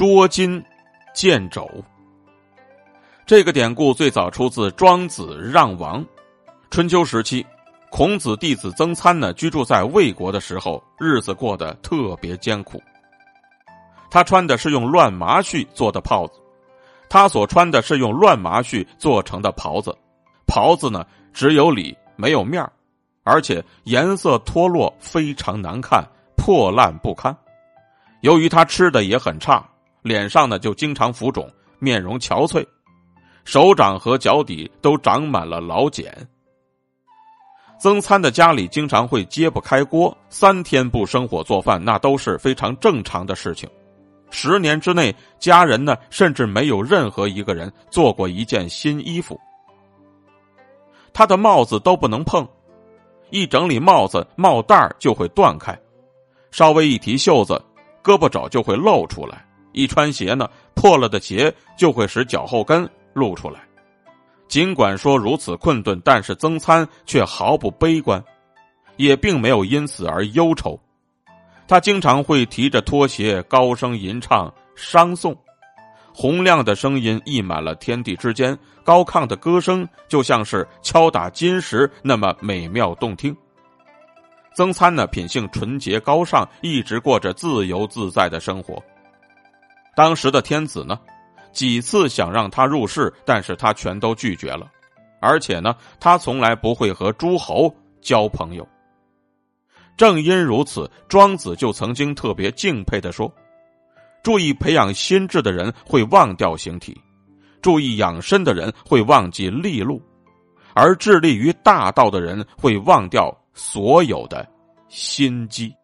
捉襟见肘。这个典故最早出自《庄子·让王》。春秋时期，孔子弟子曾参呢居住在魏国的时候，日子过得特别艰苦。他穿的是用乱麻絮做的袍子，他所穿的是用乱麻絮做成的袍子，袍子呢只有里没有面而且颜色脱落，非常难看，破烂不堪。由于他吃的也很差，脸上呢就经常浮肿，面容憔悴。手掌和脚底都长满了老茧。曾参的家里经常会揭不开锅，三天不生火做饭，那都是非常正常的事情。十年之内，家人呢甚至没有任何一个人做过一件新衣服。他的帽子都不能碰，一整理帽子，帽带就会断开；稍微一提袖子，胳膊肘就会露出来；一穿鞋呢，破了的鞋就会使脚后跟。露出来，尽管说如此困顿，但是曾参却毫不悲观，也并没有因此而忧愁。他经常会提着拖鞋高声吟唱商颂，洪亮的声音溢满了天地之间，高亢的歌声就像是敲打金石那么美妙动听。曾参呢，品性纯洁高尚，一直过着自由自在的生活。当时的天子呢？几次想让他入室，但是他全都拒绝了，而且呢，他从来不会和诸侯交朋友。正因如此，庄子就曾经特别敬佩的说：“注意培养心智的人会忘掉形体，注意养生的人会忘记利禄，而致力于大道的人会忘掉所有的心机。”